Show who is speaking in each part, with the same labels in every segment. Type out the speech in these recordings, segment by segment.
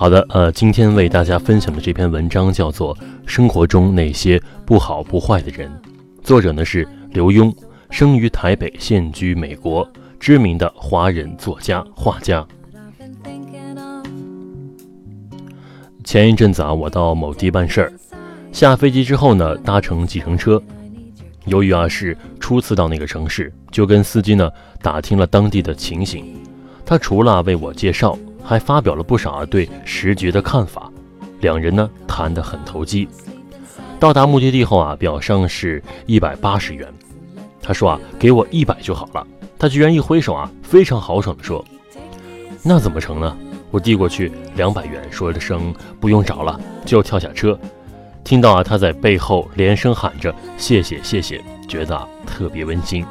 Speaker 1: 好的，呃，今天为大家分享的这篇文章叫做《生活中那些不好不坏的人》，作者呢是刘墉，生于台北，现居美国，知名的华人作家、画家。前一阵子啊，我到某地办事儿，下飞机之后呢，搭乘计程车，由于啊是初次到那个城市，就跟司机呢打听了当地的情形，他除了为我介绍。还发表了不少啊对时局的看法，两人呢谈得很投机。到达目的地后啊，表上是一百八十元，他说啊给我一百就好了。他居然一挥手啊，非常豪爽地说：“那怎么成呢？”我递过去两百元，说了声不用找了，就跳下车。听到啊他在背后连声喊着谢谢谢谢，觉得特别温馨。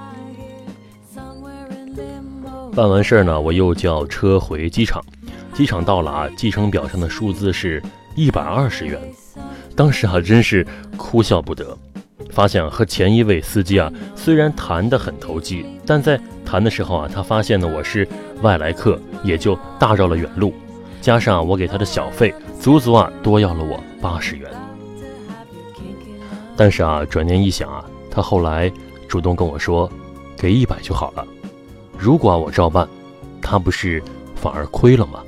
Speaker 1: 办完事儿呢，我又叫车回机场。机场到了啊，计程表上的数字是一百二十元，当时啊真是哭笑不得。发现和前一位司机啊虽然谈得很投机，但在谈的时候啊，他发现呢我是外来客，也就大绕了远路。加上我给他的小费，足足啊多要了我八十元。但是啊，转念一想啊，他后来主动跟我说，给一百就好了。如果我照办，他不是反而亏了吗？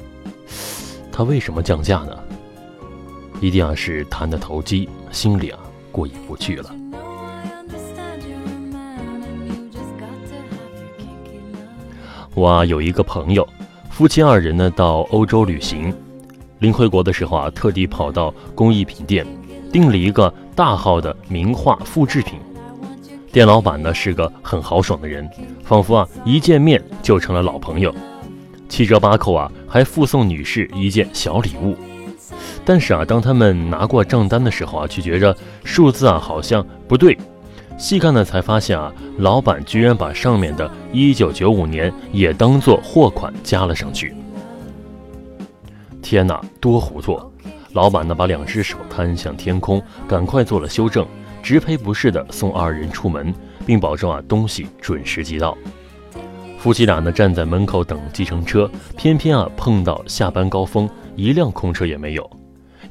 Speaker 1: 他为什么降价呢？一定啊是谈的投机，心里啊过意不去了。我啊有一个朋友，夫妻二人呢到欧洲旅行，临回国的时候啊，特地跑到工艺品店，订了一个大号的名画复制品。店老板呢是个很豪爽的人，仿佛啊一见面就成了老朋友。七折八扣啊，还附送女士一件小礼物。但是啊，当他们拿过账单的时候啊，却觉着数字啊好像不对。细看呢，才发现啊，老板居然把上面的一九九五年也当做货款加了上去。天哪，多糊涂！老板呢，把两只手摊向天空，赶快做了修正，直赔不是的送二人出门，并保证啊东西准时寄到。夫妻俩呢站在门口等计程车，偏偏啊碰到下班高峰，一辆空车也没有。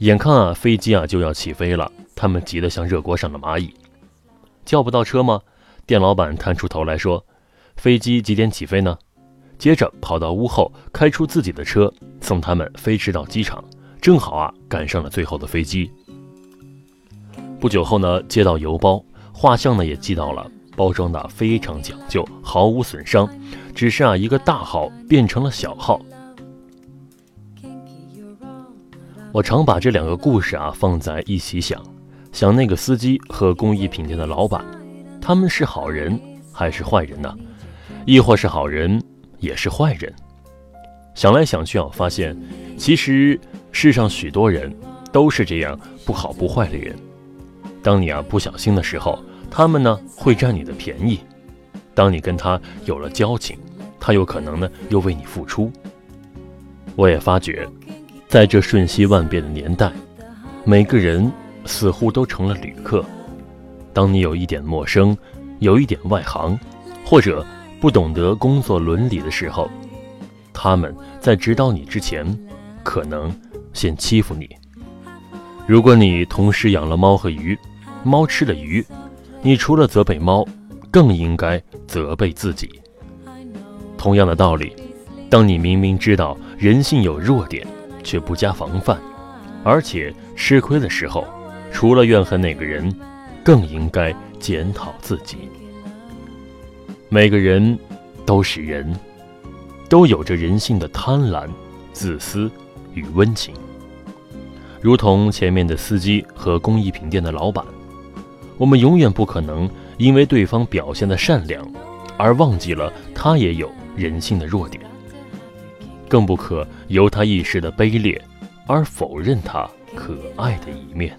Speaker 1: 眼看啊飞机啊就要起飞了，他们急得像热锅上的蚂蚁。叫不到车吗？店老板探出头来说：“飞机几点起飞呢？”接着跑到屋后，开出自己的车送他们飞驰到机场，正好啊赶上了最后的飞机。不久后呢，接到邮包，画像呢也寄到了。包装的非常讲究，毫无损伤，只是啊一个大号变成了小号。我常把这两个故事啊放在一起想，想那个司机和工艺品店的老板，他们是好人还是坏人呢？亦或是好人也是坏人？想来想去啊，发现其实世上许多人都是这样不好不坏的人。当你啊不小心的时候。他们呢会占你的便宜，当你跟他有了交情，他有可能呢又为你付出。我也发觉，在这瞬息万变的年代，每个人似乎都成了旅客。当你有一点陌生，有一点外行，或者不懂得工作伦理的时候，他们在指导你之前，可能先欺负你。如果你同时养了猫和鱼，猫吃了鱼。你除了责备猫，更应该责备自己。同样的道理，当你明明知道人性有弱点，却不加防范，而且吃亏的时候，除了怨恨那个人，更应该检讨自己。每个人都是人，都有着人性的贪婪、自私与温情。如同前面的司机和工艺品店的老板，我们永远不可能因为对方表现的善良，而忘记了他也有人性的弱点，更不可由他一时的卑劣，而否认他可爱的一面。